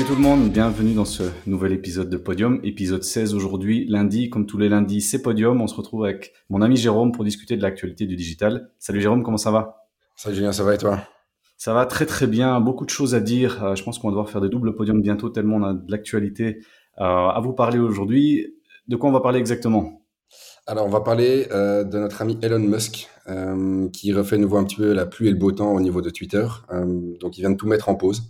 Salut tout le monde, bienvenue dans ce nouvel épisode de Podium, épisode 16 aujourd'hui, lundi, comme tous les lundis, c'est Podium. On se retrouve avec mon ami Jérôme pour discuter de l'actualité du digital. Salut Jérôme, comment ça va? Salut Julien, ça va et toi? Ça va très très bien, beaucoup de choses à dire. Euh, je pense qu'on va devoir faire des doubles podiums bientôt tellement on a de l'actualité euh, à vous parler aujourd'hui. De quoi on va parler exactement? Alors, on va parler euh, de notre ami Elon Musk, qui refait nouveau un petit peu la pluie et le beau temps au niveau de Twitter. donc, il vient de tout mettre en pause.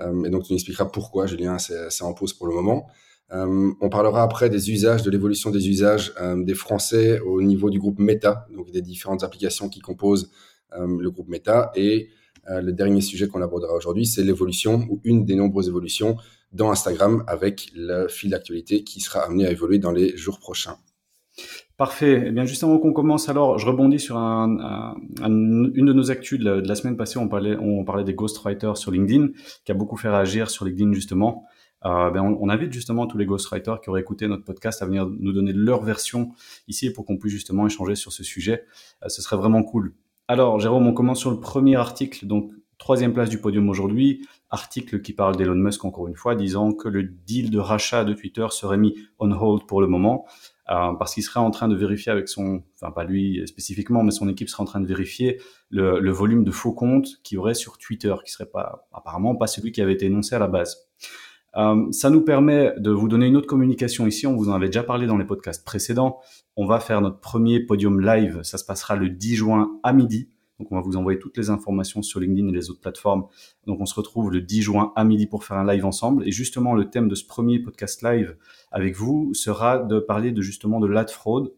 Euh, et donc, tu nous expliqueras pourquoi, Julien, c'est en pause pour le moment. Euh, on parlera après des usages, de l'évolution des usages euh, des Français au niveau du groupe Meta, donc des différentes applications qui composent le groupe Meta. Et le dernier sujet qu'on abordera aujourd'hui, c'est l'évolution ou une des nombreuses évolutions dans Instagram avec le fil d'actualité qui sera amené à évoluer dans les jours prochains. Parfait. Eh bien, juste avant qu'on commence, alors, je rebondis sur un, une de nos actus de la, semaine passée. On parlait, on parlait des ghostwriters sur LinkedIn, qui a beaucoup fait réagir sur LinkedIn justement. Euh, ben on, invite justement tous les ghostwriters qui auraient écouté notre podcast à venir nous donner leur version ici pour qu'on puisse justement échanger sur ce sujet. Euh, ce serait vraiment cool. Alors, Jérôme, on commence sur le premier article, donc troisième place du podium aujourd'hui. Article qui parle d'Elon Musk encore une fois, disant que le deal de rachat de Twitter serait mis on hold pour le moment. Euh, parce qu'il serait en train de vérifier avec son, enfin pas lui spécifiquement, mais son équipe serait en train de vérifier le, le volume de faux comptes qu'il y aurait sur Twitter, qui serait pas apparemment pas celui qui avait été énoncé à la base. Euh, ça nous permet de vous donner une autre communication ici. On vous en avait déjà parlé dans les podcasts précédents. On va faire notre premier podium live. Ça se passera le 10 juin à midi. Donc on va vous envoyer toutes les informations sur LinkedIn et les autres plateformes. Donc on se retrouve le 10 juin à midi pour faire un live ensemble. Et justement, le thème de ce premier podcast live avec vous sera de parler de justement de l'ad fraude,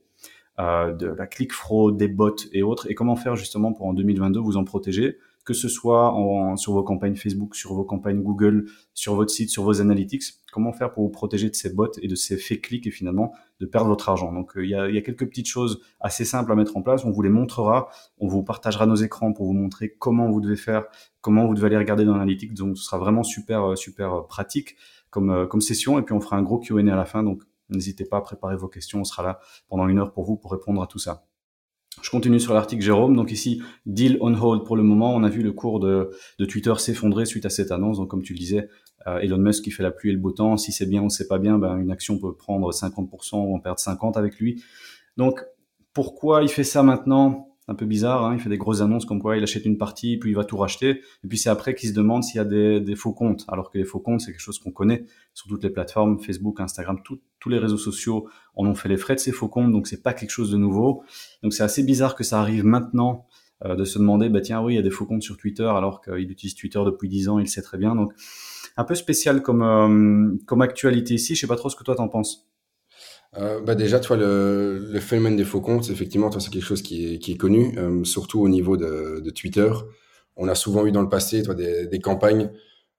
euh, de la click fraude, des bots et autres, et comment faire justement pour en 2022 vous en protéger que ce soit en, sur vos campagnes Facebook, sur vos campagnes Google, sur votre site, sur vos analytics. Comment faire pour vous protéger de ces bots et de ces fake clics et finalement de perdre votre argent. Donc euh, il y, a, y, a, quelques petites choses assez simples à mettre en place. On vous les montrera, on vous partagera nos écrans pour vous montrer comment vous devez faire, comment vous devez aller regarder dans l'analytics. Donc ce sera vraiment super euh, super euh, pratique comme comme session. Et puis on fera un gros Q&A à la fin. Donc n'hésitez pas à préparer vos questions. On sera là pendant une heure pour vous pour répondre à tout ça. Je continue sur l'article Jérôme. Donc ici, deal on hold pour le moment. On a vu le cours de, Twitter s'effondrer suite à cette annonce. Donc comme tu le disais, euh, Elon Musk qui fait la pluie et le beau temps. Si c'est bien ou c'est pas bien, ben, une action peut prendre 50% ou en perdre 50 avec lui. Donc pourquoi il fait ça maintenant? Un peu bizarre. Hein. il fait des grosses annonces comme quoi il achète une partie, puis il va tout racheter. Et puis c'est après qu'il se demande s'il y a des, faux comptes. Alors que les faux comptes, c'est quelque chose qu'on connaît sur toutes les plateformes, Facebook, Instagram, tous les réseaux sociaux en ont fait les frais de ces faux comptes. Donc c'est pas quelque chose de nouveau. Donc c'est assez bizarre que ça arrive maintenant euh, de se demander, bah tiens oui, il y a des faux comptes sur Twitter alors qu'il utilise Twitter depuis 10 ans, il sait très bien. Donc un peu spécial comme euh, comme actualité ici. Je sais pas trop ce que toi t'en penses. Euh, bah déjà, toi, le, le, phénomène des faux comptes, effectivement, toi, c'est quelque chose qui est, qui est connu, euh, surtout au niveau de, de, Twitter. On a souvent eu dans le passé, toi, des, des campagnes,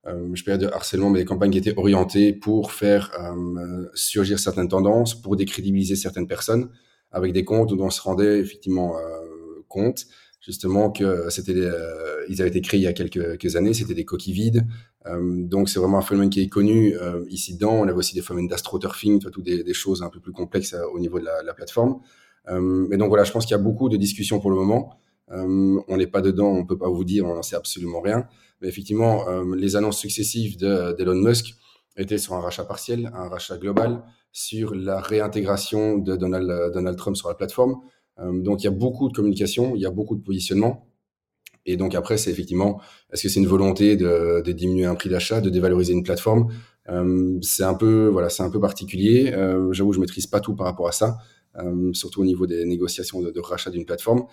euh, je peux dire de harcèlement, mais des campagnes qui étaient orientées pour faire euh, surgir certaines tendances, pour décrédibiliser certaines personnes, avec des comptes où on se rendait effectivement euh, compte justement que c'était euh, ils avaient été créés il y a quelques, quelques années, c'était des coquilles vides. Euh, donc c'est vraiment un phénomène qui est connu euh, ici dedans. On avait aussi des phénomènes d'astroturfing, tout des, des choses un peu plus complexes euh, au niveau de la, la plateforme. mais donc voilà, je pense qu'il y a beaucoup de discussions pour le moment. on n'est pas dedans, on peut pas vous dire, on n'en sait absolument rien. Mais effectivement, les annonces successives d'Elon Musk étaient sur un rachat partiel, un rachat global, sur la réintégration de Donald, Donald Trump sur la plateforme. Euh, donc il y a beaucoup de communication, il y a beaucoup de positionnement. Et donc après, c'est effectivement, est-ce que c'est une volonté de, diminuer un prix d'achat, de dévaloriser une plateforme? Euh, C'est un peu, voilà, c'est un peu particulier. Euh, J'avoue, je maîtrise pas tout par rapport à ça, surtout au niveau des négociations de, rachat d'une plateforme.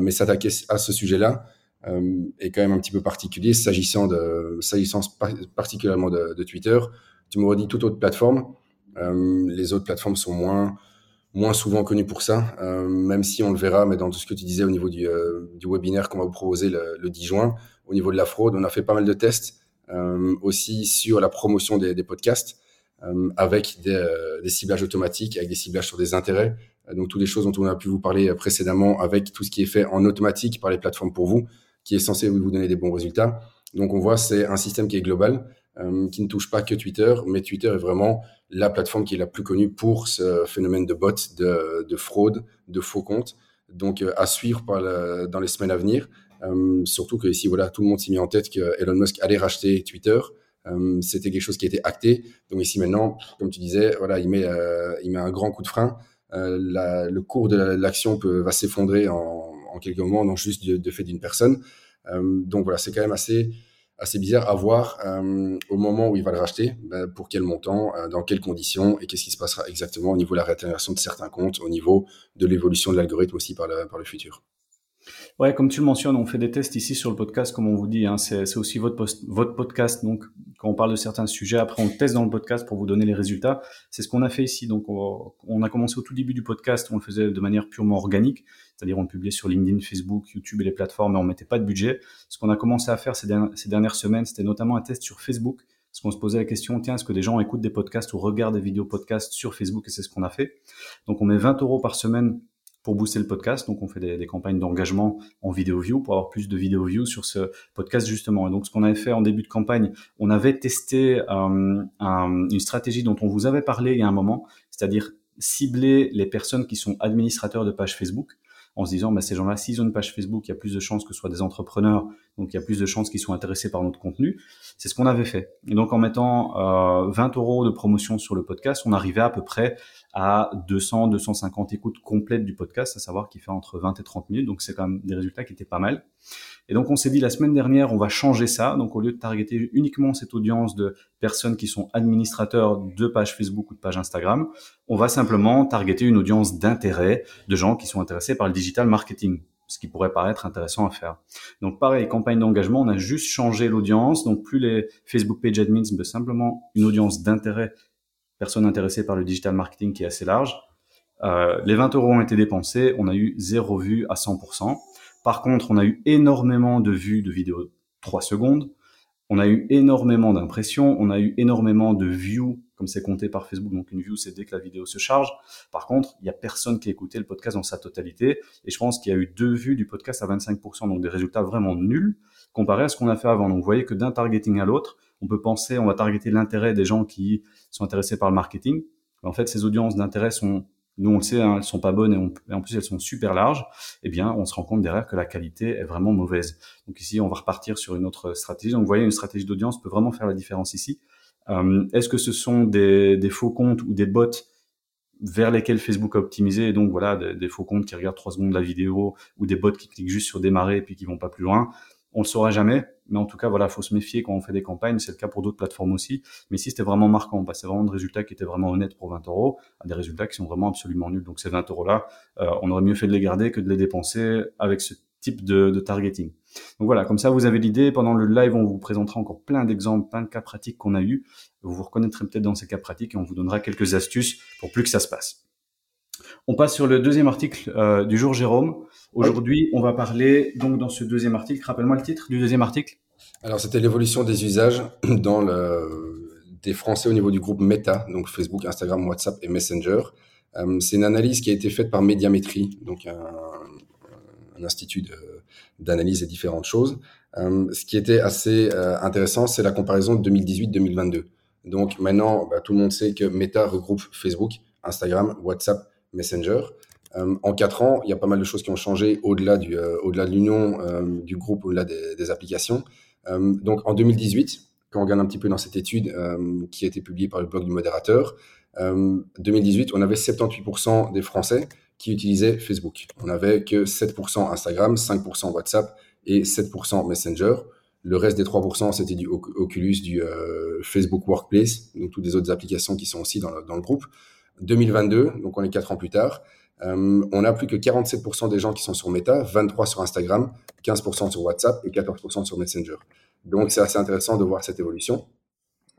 Mais s'attaquer à ce sujet-là est quand même un petit peu particulier, s'agissant de, s'agissant particulièrement de, de, Twitter. Tu me redis toute autre plateforme. les autres plateformes sont moins moins souvent connu pour ça, euh, même si on le verra, mais dans tout ce que tu disais au niveau du, euh, webinaire qu'on va vous proposer le, le, 10 juin, au niveau de la fraude, on a fait pas mal de tests euh, aussi sur la promotion des, podcasts, avec des, des, ciblages automatiques, avec des ciblages sur des intérêts, donc toutes les choses dont on a pu vous parler précédemment, avec tout ce qui est fait en automatique par les plateformes pour vous, qui est censé vous donner des bons résultats. Donc on voit c'est un système qui est global, qui ne touche pas que Twitter, mais Twitter est vraiment la plateforme qui est la plus connue pour ce phénomène de bots, de, de fraude, de faux comptes. Donc, euh, à suivre dans les semaines à venir. Euh, surtout que ici, voilà, tout le monde s'est mis en tête que Elon Musk allait racheter Twitter. c'était quelque chose qui était acté. Donc ici maintenant, comme tu disais, voilà, il met, un grand coup de frein. le cours de l'action va s'effondrer en, en, quelques moments, non juste de, fait d'une personne. donc voilà, c'est quand même assez assez bizarre à voir euh, au moment où il va le racheter, ben, pour quel montant, euh, dans quelles conditions et qu'est-ce qui se passera exactement au niveau de la réintégration de certains comptes, au niveau de l'évolution de l'algorithme aussi par le, par le futur. Ouais, comme tu le mentionnes, on fait des tests ici sur le podcast, comme on vous dit. Hein, c'est aussi votre, votre podcast. Donc, quand on parle de certains sujets, après on teste dans le podcast pour vous donner les résultats. C'est ce qu'on a fait ici. Donc, on, on, a commencé au tout début du podcast, on le faisait de manière purement organique, c'est-à-dire on publiait sur LinkedIn, Facebook, YouTube et les plateformes, mais on mettait pas de budget. Ce qu'on a commencé à faire ces, dernières, semaines, c'était notamment un test sur Facebook. Parce qu'on se posait la question, tiens, est-ce que des gens écoutent des podcasts ou regardent des vidéos podcasts sur Facebook Et c'est ce qu'on a fait. Donc, on met 20 euros par semaine pour booster le podcast. Donc, on fait des, campagnes d'engagement en vidéo view pour avoir plus de vidéo view sur ce podcast justement. Et donc, ce qu'on avait fait en début de campagne, on avait testé euh, un, une stratégie dont on vous avait parlé il y a un moment, c'est-à-dire cibler les personnes qui sont administrateurs de pages Facebook en se disant, bah, ces gens-là, s'ils ont une page Facebook, il y a plus de chances que ce soit des entrepreneurs, donc il y a plus de chances qu'ils soient intéressés par notre contenu. C'est ce qu'on avait fait. Et donc en mettant euh, 20 euros de promotion sur le podcast, on arrivait à peu près à 200, 250 écoutes complètes du podcast, à savoir qu'il fait entre 20 et 30 minutes. Donc c'est quand même des résultats qui étaient pas mal. Et donc on s'est dit la semaine dernière, on va changer ça. Donc au lieu de targeter uniquement cette audience de personnes qui sont administrateurs de pages Facebook ou de pages Instagram, on va simplement targeter une audience d'intérêt de gens qui sont intéressés par le digital marketing ce qui pourrait paraître intéressant à faire. Donc pareil, campagne d'engagement, on a juste changé l'audience, donc plus les Facebook Page Admins, mais simplement une audience d'intérêt personnes intéressées par le digital marketing qui est assez large. Euh, les 20 euros ont été dépensés, on a eu zéro vue à 100%. Par contre, on a eu énormément de vues de vidéos 3 secondes. On a eu énormément d'impressions, on a eu énormément de views, comme c'est compté par Facebook. Donc une view, c'est dès que la vidéo se charge. Par contre, il y a personne qui a écouté le podcast dans sa totalité. Et je pense qu'il y a eu deux vues du podcast à 25%, donc des résultats vraiment nuls comparé à ce qu'on a fait avant. Donc vous voyez que d'un targeting à l'autre, on peut penser, on va targeter l'intérêt des gens qui sont intéressés par le marketing. en fait, ces audiences d'intérêt sont, nous on le sait, hein, elles sont pas bonnes et, en plus elles sont super larges. Eh bien, on se rend compte derrière que la qualité est vraiment mauvaise. Donc ici, on va repartir sur une autre stratégie. Donc vous voyez, une stratégie d'audience peut vraiment faire la différence ici. Euh, Est-ce que ce sont des, faux comptes ou des bots vers lesquels Facebook a optimisé, et donc voilà, des, des, faux comptes qui regardent trois secondes la vidéo, ou des bots qui cliquent juste sur démarrer et puis qui vont pas plus loin? On le saura jamais, mais en tout cas, voilà, faut se méfier quand on fait des campagnes. C'est le cas pour d'autres plateformes aussi. Mais ici, c'était vraiment marquant. On passait vraiment de résultats qui étaient vraiment honnêtes pour 20 euros à des résultats qui sont vraiment absolument nuls. Donc ces 20 euros-là, euh, on aurait mieux fait de les garder que de les dépenser avec ce type de, de targeting. Donc voilà, comme ça, vous avez l'idée. Pendant le live, on vous présentera encore plein d'exemples, plein de cas pratiques qu'on a eu. Vous vous reconnaîtrez peut-être dans ces cas pratiques et on vous donnera quelques astuces pour plus que ça se passe. On passe sur le deuxième article euh, du jour, Jérôme. Aujourd'hui, on va parler donc dans ce deuxième article. Rappelle-moi le titre du deuxième article. Alors, c'était l'évolution des usages dans le, des Français au niveau du groupe Meta, donc Facebook, Instagram, WhatsApp et Messenger. Euh, c'est une analyse qui a été faite par Médiamétrie, donc un, un institut d'analyse et différentes choses. Euh, ce qui était assez euh, intéressant, c'est la comparaison de 2018-2022. Donc maintenant, bah, tout le monde sait que Meta regroupe Facebook, Instagram, WhatsApp, Messenger. Euh, en quatre ans, il y a pas mal de choses qui ont changé au-delà du, euh, au-delà de l'union euh, du groupe, au-delà des, applications. donc en 2018, quand on regarde un petit peu dans cette étude qui a été publiée par le blog du modérateur, 2018, on avait 78% des Français qui utilisaient Facebook. On n'avait que 7% Instagram, 5% WhatsApp et 7% Messenger. Le reste des 3%, c'était du Oculus, du Facebook Workplace, donc toutes les autres applications qui sont aussi dans le, dans le groupe. 2022, donc on est quatre ans plus tard, euh, on a plus que 47% des gens qui sont sur Meta, 23% sur Instagram, 15% sur WhatsApp et 14% sur Messenger. Donc c'est assez intéressant de voir cette évolution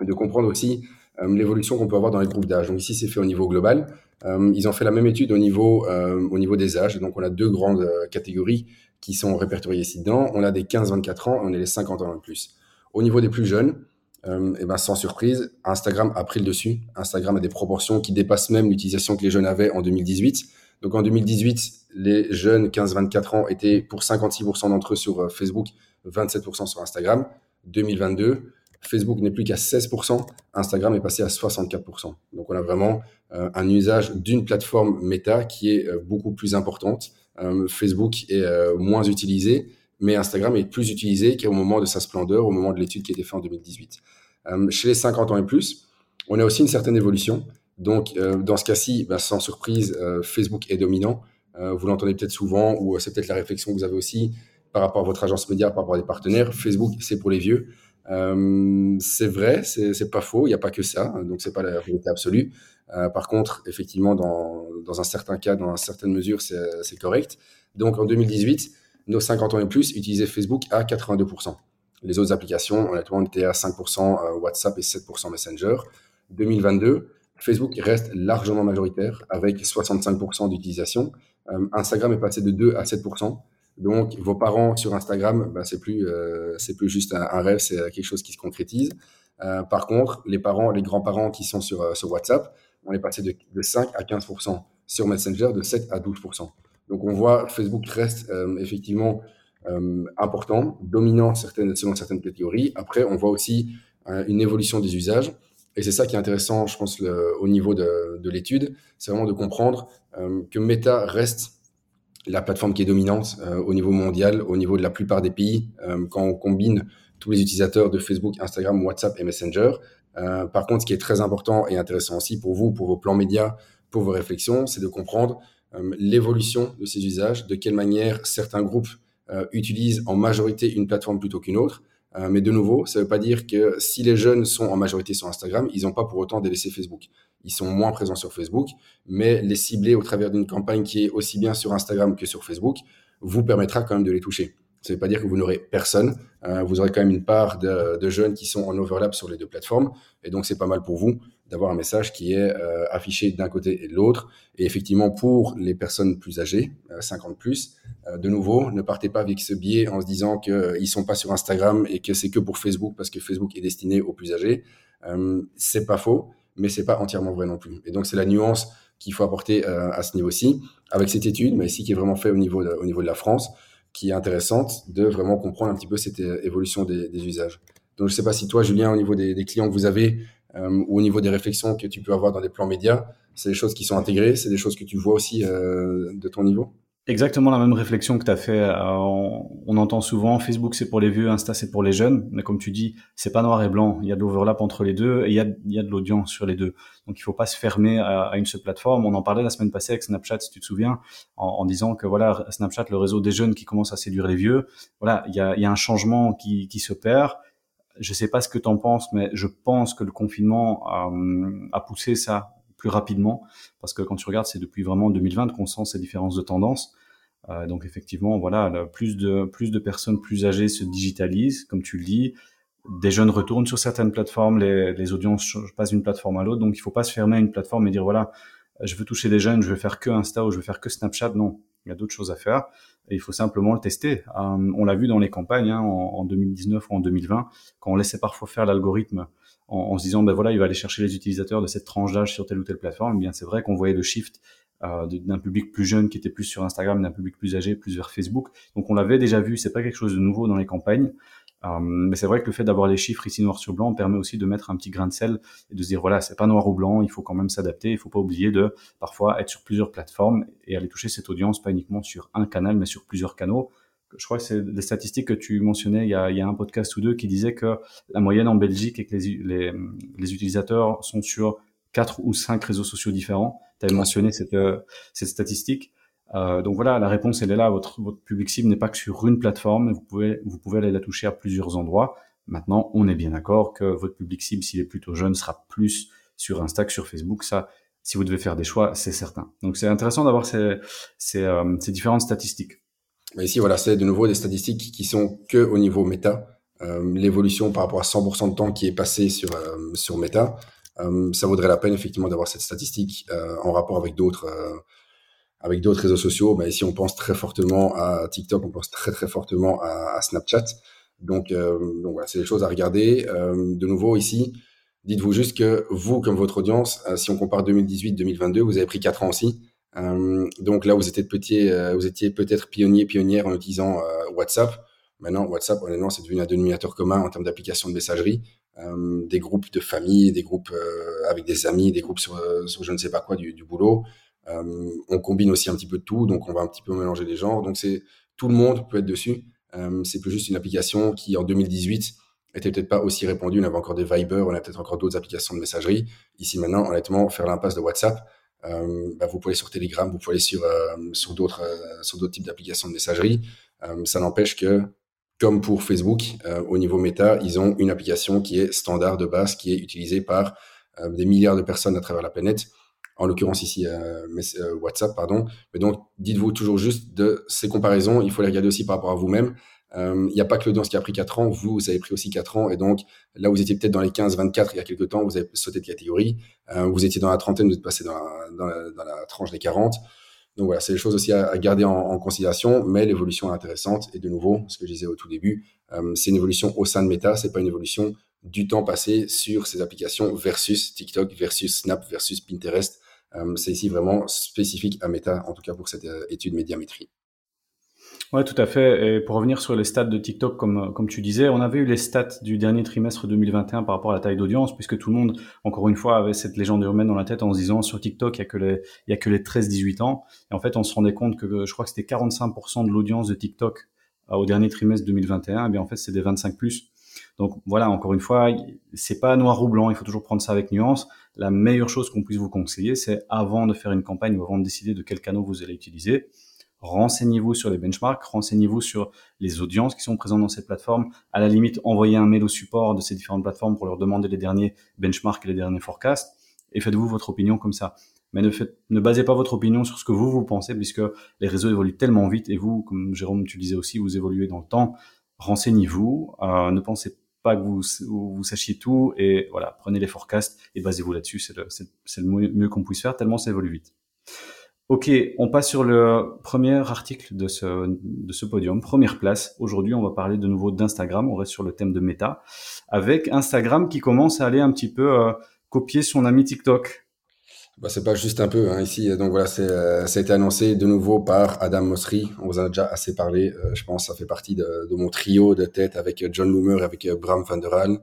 et de comprendre aussi euh, l'évolution qu'on peut avoir dans les groupes d'âge. Donc ici c'est fait au niveau global. Euh, ils ont fait la même étude au niveau, au niveau des âges. Donc on a deux grandes catégories qui sont répertoriées ici dedans. On a des 15-24 ans et on a les 50 ans et plus. Au niveau des plus jeunes, et ben sans surprise, Instagram a pris le dessus. Instagram a des proportions qui dépassent même l'utilisation que les jeunes avaient en 2018. Donc en 2018, les jeunes 15-24 ans étaient pour 56% d'entre eux sur euh, Facebook, 27% sur Instagram. 2022, Facebook n'est plus qu'à 16%, Instagram est passé à 64%. Donc on a vraiment euh, un usage d'une plateforme méta qui est euh, beaucoup plus importante. Facebook est moins utilisé, mais Instagram est plus utilisé qu'au moment de sa splendeur, au moment de l'étude qui a été faite en 2018. chez les 50 ans et plus, on a aussi une certaine évolution. Donc, dans ce cas-ci, bah, sans surprise, Facebook est dominant. vous l'entendez peut-être souvent, ou c'est peut-être la réflexion que vous avez aussi par rapport à votre agence média, par rapport à des partenaires. Facebook, c'est pour les vieux. Euh, c'est vrai, c'est pas faux, il n'y a pas que ça, donc c'est pas la vérité absolue. Euh, par contre, effectivement, dans, dans, un certain cas, dans une certaine mesure, c'est correct. Donc en 2018, nos 50 ans et plus utilisaient Facebook à 82%. Les autres applications, honnêtement, étaient à 5% euh, WhatsApp et 7% Messenger. 2022, Facebook reste largement majoritaire avec 65% d'utilisation. Instagram est passé de 2 à 7%. Donc, vos parents sur Instagram, bah, c'est plus, euh, plus juste un, rêve, c'est quelque chose qui se concrétise. Euh, par contre, les parents, les grands-parents qui sont sur, euh, sur WhatsApp, on est passé de, de 5 à 15%. Sur Messenger, de 7 à 12%. Donc, on voit Facebook reste effectivement important, dominant certaines, selon certaines catégories. Après, on voit aussi une évolution des usages. Et c'est ça qui est intéressant, je pense, au niveau de, de l'étude. C'est vraiment de comprendre que Meta reste la plateforme qui est dominante euh, au niveau mondial, au niveau de la plupart des pays, euh, quand on combine tous les utilisateurs de Facebook, Instagram, WhatsApp et Messenger. Euh, par contre, ce qui est très important et intéressant aussi pour vous, pour vos plans médias, pour vos réflexions, c'est de comprendre l'évolution de ces usages, de quelle manière certains groupes utilisent en majorité une plateforme plutôt qu'une autre. Mais de nouveau, ça ne veut pas dire que si les jeunes sont en majorité sur Instagram, ils n'ont pas pour autant délaissé Facebook ils sont moins présents sur Facebook, mais les cibler au travers d'une campagne qui est aussi bien sur Instagram que sur Facebook vous permettra quand même de les toucher. Ça ne veut pas dire que vous n'aurez personne. Euh, vous aurez quand même une part de, jeunes qui sont en overlap sur les deux plateformes. Et donc, c'est pas mal pour vous d'avoir un message qui est euh, affiché d'un côté et de l'autre. Et effectivement, pour les personnes plus âgées, 50 euh, plus, de nouveau, ne partez pas avec ce biais en se disant qu'ils ne sont pas sur Instagram et que c'est que pour Facebook parce que Facebook est destiné aux plus âgés. c'est pas faux mais c'est pas entièrement vrai non plus. Et donc c'est la nuance qu'il faut apporter euh, à ce niveau-ci, avec cette étude, mais ici qui est vraiment fait au niveau de, au niveau de la France, qui est intéressante de vraiment comprendre un petit peu cette euh, évolution des, usages. Donc je sais pas si toi, Julien, au niveau des, clients que vous avez euh, ou au niveau des réflexions que tu peux avoir dans des plans médias, c'est des choses qui sont intégrées, c'est des choses que tu vois aussi de ton niveau? Exactement la même réflexion que tu as fait. Euh, on, entend souvent Facebook c'est pour les vieux, Insta c'est pour les jeunes, mais comme tu dis, c'est pas noir et blanc. Il y a de l'overlap entre les deux et il y a, il y a de l'audience sur les deux. Donc il faut pas se fermer à, une seule plateforme. On en parlait la semaine passée avec Snapchat, si tu te souviens, en, disant que voilà Snapchat, le réseau des jeunes qui commence à séduire les vieux. Voilà, il y a, il y a un changement qui, qui s'opère. Je sais pas ce que tu en penses, mais je pense que le confinement euh, a poussé ça plus rapidement, parce que quand tu regardes, c'est depuis vraiment 2020 qu'on sent ces différences de tendance. Euh, donc effectivement, voilà, plus de plus de personnes plus âgées se digitalisent, comme tu le dis. Des jeunes retournent sur certaines plateformes, les, les audiences passent d'une plateforme à l'autre, donc il faut pas se fermer à une plateforme et dire voilà, je veux toucher des jeunes, je veux faire que Insta ou je veux faire que Snapchat. Non, il y a d'autres choses à faire. Il faut simplement le tester. Euh, on l'a vu dans les campagnes hein, en, en, 2019 ou en 2020, quand on laissait parfois faire l'algorithme en, se disant ben voilà il va aller chercher les utilisateurs de cette tranche d'âge sur telle ou telle plateforme. Eh bien c'est vrai qu'on voyait le shift euh, d'un public plus jeune qui était plus sur Instagram, d'un public plus âgé plus vers Facebook. Donc on l'avait déjà vu, c'est pas quelque chose de nouveau dans les campagnes. Euh, mais c'est vrai que le fait d'avoir les chiffres ici noir sur blanc permet aussi de mettre un petit grain de sel et de se dire voilà c'est pas noir ou blanc, il faut quand même s'adapter, il faut pas oublier de parfois être sur plusieurs plateformes et aller toucher cette audience pas uniquement sur un canal mais sur plusieurs canaux je crois que c'est des statistiques que tu mentionnais il y, a, il y a un podcast ou deux qui disait que la moyenne en Belgique est que les, les, les utilisateurs sont sur quatre ou cinq réseaux sociaux différents. Tu avais mentionné cette, euh, cette statistique. Euh, donc voilà, la réponse elle est là. Votre, public cible n'est pas que sur une plateforme. Vous pouvez, vous pouvez aller la toucher à plusieurs endroits. Maintenant, on est bien d'accord que votre public cible, s'il est plutôt jeune, sera plus sur Insta que sur Facebook. Ça, si vous devez faire des choix, c'est certain. Donc c'est intéressant d'avoir ces, euh, différentes statistiques. Ici, voilà, c'est de nouveau des statistiques qui sont que au niveau méta. Euh, L'évolution par rapport à 100% de temps qui est passé sur, sur méta, ça vaudrait la peine effectivement d'avoir cette statistique en rapport avec d'autres avec d'autres réseaux sociaux. Mais ici, on pense très fortement à TikTok, on pense très très fortement à, Snapchat. Donc, donc voilà, c'est des choses à regarder. de nouveau ici, dites-vous juste que vous, comme votre audience, si on compare 2018-2022, vous avez pris 4 ans aussi. Euh, donc là, vous étiez, petit, euh, vous étiez peut-être pionnier, pionnière en utilisant euh, WhatsApp. Maintenant, WhatsApp, honnêtement, c'est devenu un dénominateur commun en termes d'application de messagerie. des groupes de famille, des groupes avec des amis, des groupes sur, sur, je ne sais pas quoi du, du boulot. On combine aussi un petit peu de tout, donc on va un petit peu mélanger les genres. Donc c'est tout le monde peut être dessus. c'est plus juste une application qui, en 2018, était peut-être pas aussi répandu. On avait encore des Viber, on a peut-être encore d'autres applications de messagerie. Ici maintenant, honnêtement, faire l'impasse de WhatsApp, euh, bah, vous pouvez aller sur Telegram, vous pouvez aller sur euh, sur d'autres euh, sur d'autres types d'applications de messagerie. ça n'empêche que comme pour Facebook, au niveau méta, ils ont une application qui est standard de base, qui est utilisée par des milliards de personnes à travers la planète. En l'occurrence ici WhatsApp, pardon. Mais donc, dites-vous toujours juste de ces comparaisons. Il faut les regarder aussi par rapport à vous-même. Il n'y a pas que l'audience qui a pris 4 ans, vous, vous avez pris aussi 4 ans, et donc là vous étiez peut-être dans les 15-24 il y a quelques temps, vous avez sauté de catégorie, euh, vous étiez dans la trentaine, vous êtes passé dans la, tranche des 40. Donc voilà, c'est des choses aussi à, garder en, en, considération, mais l'évolution est intéressante, et de nouveau, ce que je disais au tout début, euh, c'est une évolution au sein de Meta, c'est pas une évolution du temps passé sur ces applications versus TikTok, versus Snap, versus Pinterest. Euh, c'est ici vraiment spécifique à Meta, en tout cas pour cette étude médiamétrie. Ouais, tout à fait. Et pour revenir sur les stats de TikTok, comme, comme tu disais, on avait eu les stats du dernier trimestre 2021 par rapport à la taille d'audience, puisque tout le monde, encore une fois, avait cette légende urbaine dans la tête en se disant sur TikTok, il y a que les, les 13-18 ans. Et en fait, on se rendait compte que je crois que c'était 45% de l'audience de TikTok euh, au dernier trimestre 2021. Et bien, en fait, c'est des 25 plus. Donc voilà, encore une fois, c'est pas noir ou blanc, il faut toujours prendre ça avec nuance. La meilleure chose qu'on puisse vous conseiller, c'est avant de faire une campagne ou avant de décider de quel canal vous allez utiliser, renseignez-vous sur les benchmarks, renseignez-vous sur les audiences qui sont présentes dans cette plateforme. À la limite, envoyez un mail au support de ces différentes plateformes pour leur demander les derniers benchmarks et les derniers forecasts et faites-vous votre opinion comme ça. Mais ne, basez pas votre opinion sur ce que vous, vous pensez puisque les réseaux évoluent tellement vite et vous, comme Jérôme, tu disais aussi, vous évoluez dans le temps. Renseignez-vous, euh, ne pensez pas que vous, vous, sachiez tout et voilà, prenez les forecasts et basez-vous là-dessus. C'est le, le mieux qu'on puisse faire tellement ça évolue vite. Ok, on passe sur le premier article de ce, de ce podium, première place. Aujourd'hui, on va parler de nouveau d'Instagram. On reste sur le thème de méta, avec Instagram qui commence à aller un petit peu euh, copier son ami TikTok. Bah, c'est pas juste un peu hein, ici. Donc voilà, c'est, euh, ça a été annoncé de nouveau par Adam Mosseri. On vous en a déjà assez parlé. Euh, je pense ça fait partie de, de, mon trio de tête avec John Loomer, avec Bram van der Haal.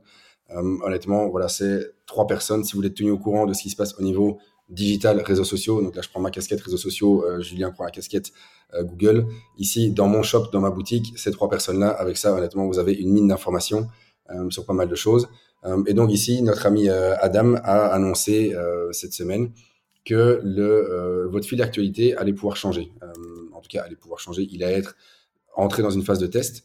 honnêtement, voilà, c'est trois personnes. Si vous êtes tenu au courant de ce qui se passe au niveau digital, réseaux sociaux. Donc là, je prends ma casquette réseaux sociaux, euh, Julien prend la casquette euh, Google. Ici, dans mon shop, dans ma boutique, ces trois personnes-là, avec ça, honnêtement, vous avez une mine d'informations euh, sur pas mal de choses. Et donc ici, notre ami Adam a annoncé cette semaine que le, votre fil d'actualité allait pouvoir changer. en tout cas, allait pouvoir changer. Il allait être entré dans une phase de test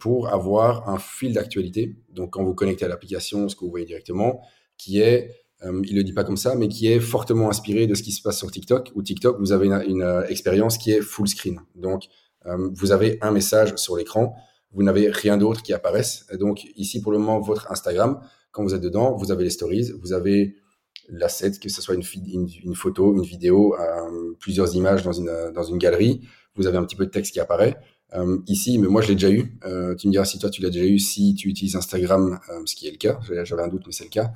pour avoir un fil d'actualité. Donc, quand vous connectez à l'application, ce que vous voyez directement, qui est euh, il le dit pas comme ça, mais qui est fortement inspiré de ce qui se passe sur TikTok. Ou TikTok, vous avez une, euh, expérience qui est full screen. Donc, euh, vous avez un message sur l'écran, vous n'avez rien d'autre qui apparaisse. donc, ici, pour le moment, votre Instagram, quand vous êtes dedans, vous avez les stories, vous avez l'asset, que ce soit une, une, photo, une vidéo, plusieurs images dans une, dans une galerie. Vous avez un petit peu de texte qui apparaît. ici, mais moi je l'ai déjà eu. tu me diras si toi tu l'as déjà eu, si tu utilises Instagram, ce qui est le cas. J'avais un doute, mais c'est le cas.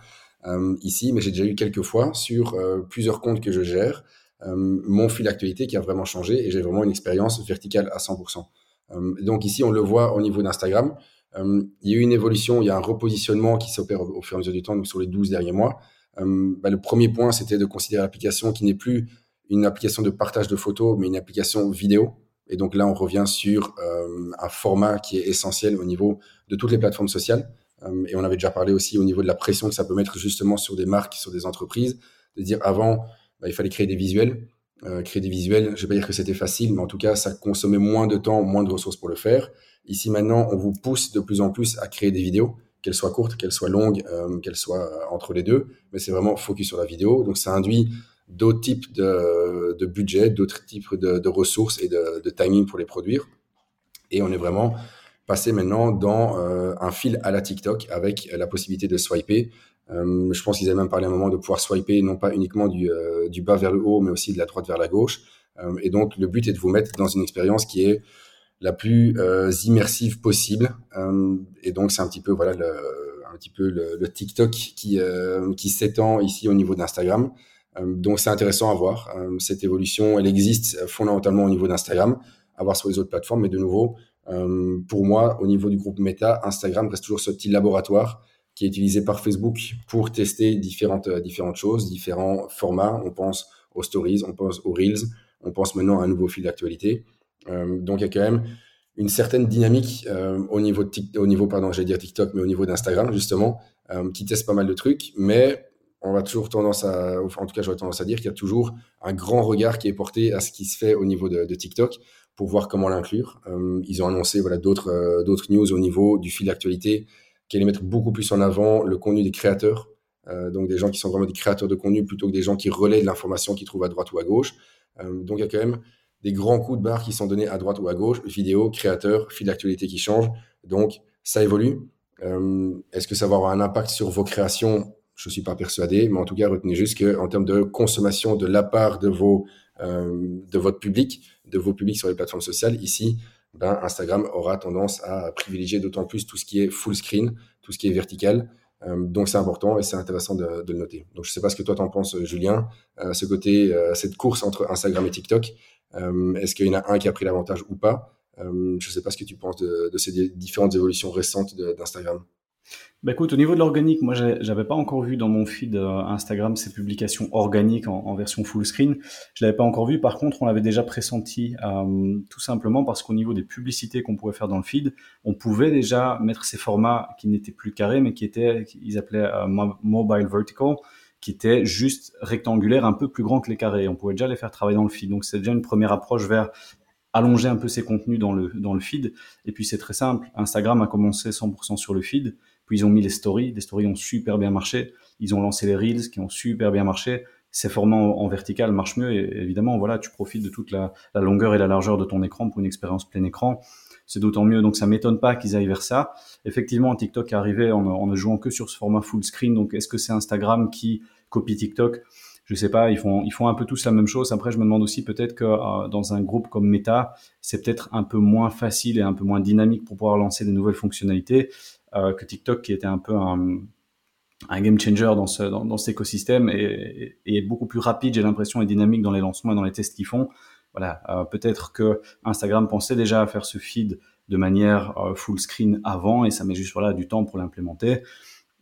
Euh, ici, mais j'ai déjà eu quelques fois sur euh, plusieurs comptes que je gère, euh, mon fil d'actualité qui a vraiment changé et j'ai vraiment une expérience verticale à 100%. Donc ici, on le voit au niveau d'Instagram. il y a eu une évolution, il y a un repositionnement qui s'opère au, fur et à mesure du temps, donc sur les 12 derniers mois. Bah, le premier point, c'était de considérer l'application qui n'est plus une application de partage de photos, mais une application vidéo. Et donc là, on revient sur un format qui est essentiel au niveau de toutes les plateformes sociales. Euh, et on avait déjà parlé aussi au niveau de la pression que ça peut mettre justement sur des marques, sur des entreprises, de dire avant, bah, il fallait créer des visuels. Euh, créer des visuels, je vais pas dire que c'était facile, mais en tout cas, ça consommait moins de temps, moins de ressources pour le faire. Ici maintenant, on vous pousse de plus en plus à créer des vidéos, qu'elles soient courtes, qu'elles soient longues, euh, qu'elles soient entre les deux, mais c'est vraiment focus sur la vidéo. Donc ça induit d'autres types de, de budget, d'autres types de, ressources et de timing pour les produire. Et on est vraiment passer maintenant dans euh, un fil à la TikTok avec la possibilité de swiper. Euh, je pense qu'ils avaient même parlé un moment de pouvoir swiper non pas uniquement du, euh, du bas vers le haut, mais aussi de la droite vers la gauche. et donc le but est de vous mettre dans une expérience qui est la plus immersive possible. et donc c'est un petit peu voilà le, un petit peu le, TikTok qui qui s'étend ici au niveau d'Instagram. donc c'est intéressant à voir. cette évolution, elle existe fondamentalement au niveau d'Instagram, à voir sur les autres plateformes, mais de nouveau, euh, pour moi, au niveau du groupe Meta, Instagram reste toujours ce petit laboratoire qui est utilisé par Facebook pour tester différentes, euh, différentes choses, différents formats. On pense aux stories, on pense aux reels, on pense maintenant à un nouveau fil d'actualité. Euh, donc il y a quand même une certaine dynamique au niveau de au niveau pardon, j'allais dire TikTok, mais au niveau d'Instagram justement, qui teste pas mal de trucs, mais on va toujours tendance à, en tout cas, j'aurais tendance à dire qu'il y a toujours un grand regard qui est porté à ce qui se fait au niveau de, TikTok pour voir comment l'inclure. Euh, ils ont annoncé voilà d'autres euh, d'autres news au niveau du fil d'actualité qui allait mettre beaucoup plus en avant le contenu des créateurs, euh, donc des gens qui sont vraiment des créateurs de contenu plutôt que des gens qui relaient de l'information qu'ils trouvent à droite ou à gauche. donc il y a quand même des grands coups de barre qui sont donnés à droite ou à gauche, vidéo, créateurs, fil d'actualité qui change. Donc ça évolue. Est-ce que ça va avoir un impact sur vos créations? Je ne suis pas persuadé, mais en tout cas, retenez juste qu'en termes de consommation de la part de, vos, de votre public, de vos publics sur les plateformes sociales, ici, ben, Instagram aura tendance à privilégier d'autant plus tout ce qui est full screen, tout ce qui est vertical. Euh, donc c'est important et c'est intéressant de, le noter. Donc je ne sais pas ce que toi t'en penses, Julien, euh, ce côté, cette course entre Instagram et TikTok. Est-ce qu'il y en a un qui a pris l'avantage ou pas? Je ne sais pas ce que tu penses de ces différentes évolutions récentes d'Instagram. Bah écoute, au niveau de l'organique, moi j'avais pas encore vu dans mon feed euh, Instagram ces publications organiques en, version full screen. Je l'avais pas encore vu. Par contre, on l'avait déjà pressenti, euh, tout simplement parce qu'au niveau des publicités qu'on pouvait faire dans le feed, on pouvait déjà mettre ces formats qui n'étaient plus carrés, mais qui étaient, ils appelaient euh, mobile vertical, qui étaient juste rectangulaires, un peu plus grands que les carrés. On pouvait déjà les faire travailler dans le feed. Donc c'est déjà une première approche vers allonger un peu ces contenus dans le dans le feed. Et puis c'est très simple. Instagram a commencé 100% sur le feed. Puis ils ont mis les stories. Les stories ont super bien marché. Ils ont lancé les reels qui ont super bien marché. Ces formats en, vertical marchent mieux. Et évidemment, voilà, tu profites de toute la, longueur et la largeur de ton écran pour une expérience plein écran. C'est d'autant mieux. Donc ça m'étonne pas qu'ils aillent vers ça. Effectivement, TikTok est arrivé en, ne jouant que sur ce format full screen. Donc est-ce que c'est Instagram qui copie TikTok? Je sais pas, ils font, ils font un peu tous la même chose. Après, je me demande aussi peut-être que euh, dans un groupe comme Meta, c'est peut-être un peu moins facile et un peu moins dynamique pour pouvoir lancer des nouvelles fonctionnalités. Euh, que TikTok, qui était un peu un, game changer dans, ce, dans, cet écosystème et, beaucoup plus rapide, j'ai l'impression, et dynamique dans les lancements et dans les tests qu'ils font. Voilà, euh, peut-être que Instagram pensait déjà à faire ce feed de manière euh, full screen avant et ça met juste voilà du temps pour l'implémenter.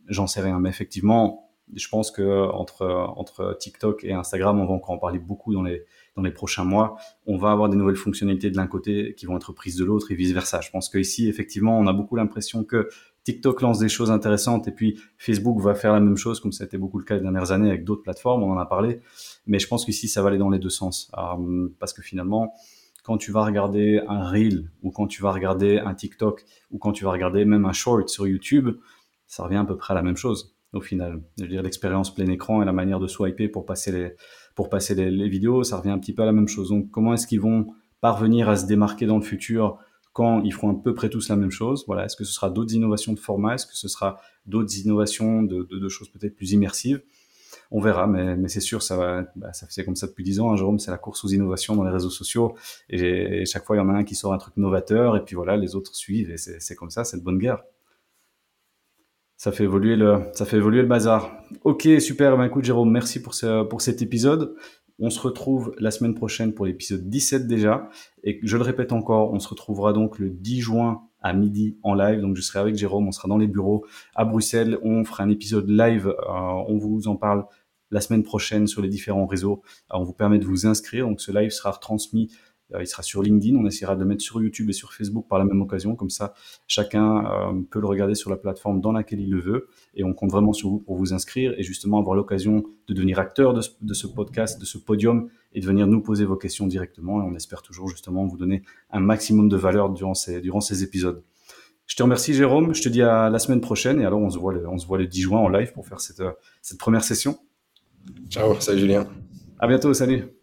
J'en sais rien, mais effectivement, je pense que entre entre TikTok et Instagram, on va encore en parler beaucoup dans les dans les prochains mois. On va avoir des nouvelles fonctionnalités de l'un côté qui vont être prises de l'autre et vice versa. Je pense qu'ici, effectivement, on a beaucoup l'impression que TikTok lance des choses intéressantes et puis Facebook va faire la même chose, comme ça a été beaucoup le cas les dernières années avec d'autres plateformes, on en a parlé. Mais je pense qu'ici, ça va aller dans les deux sens. Euh, parce que finalement, quand tu vas regarder un reel ou quand tu vas regarder un TikTok ou quand tu vas regarder même un short sur YouTube, ça revient à peu près à la même chose au final. Je veux dire, l'expérience plein écran et la manière de swiper pour passer les vidéos, ça revient un petit peu à la même chose. Donc, comment est-ce qu'ils vont parvenir à se démarquer dans le futur quand ils feront à peu près tous la même chose. Voilà, est-ce que ce sera d'autres innovations de format, est-ce que ce sera d'autres innovations de, de, choses peut-être plus immersives? On verra, mais, mais c'est sûr, ça va, bah, ça comme ça depuis dix ans. Hein, Jérôme, c'est la course aux innovations dans les réseaux sociaux, et, chaque fois il y en a un qui sort un truc novateur, et puis voilà, les autres suivent, et c'est comme ça, c'est de bonne guerre. Ça fait évoluer le, ça fait évoluer le bazar. Ok, super. Ben écoute, Jérôme, merci pour ce, pour cet épisode. On se retrouve la semaine prochaine pour l'épisode 17 déjà. Et je le répète encore, on se retrouvera donc le 10 juin à midi en live. Donc je serai avec Jérôme, on sera dans les bureaux à Bruxelles. On fera un épisode live. Euh, on vous en parle la semaine prochaine sur les différents réseaux. on vous permet de vous inscrire. Donc ce live sera retransmis euh, il sera sur LinkedIn. On essaiera de le mettre sur YouTube et sur Facebook par la même occasion. Comme ça, chacun euh, peut le regarder sur la plateforme dans laquelle il le veut. Et on compte vraiment sur vous pour vous inscrire et justement avoir l'occasion de devenir acteur de ce, podcast, de ce podium et de venir nous poser vos questions directement. Et on espère toujours justement vous donner un maximum de valeur durant ces, durant ces épisodes. Je te remercie Jérôme, je te dis à la semaine prochaine et alors on se voit le, on se voit le 10 juin en live pour faire cette, cette première session. Ciao, salut Julien. À bientôt, salut.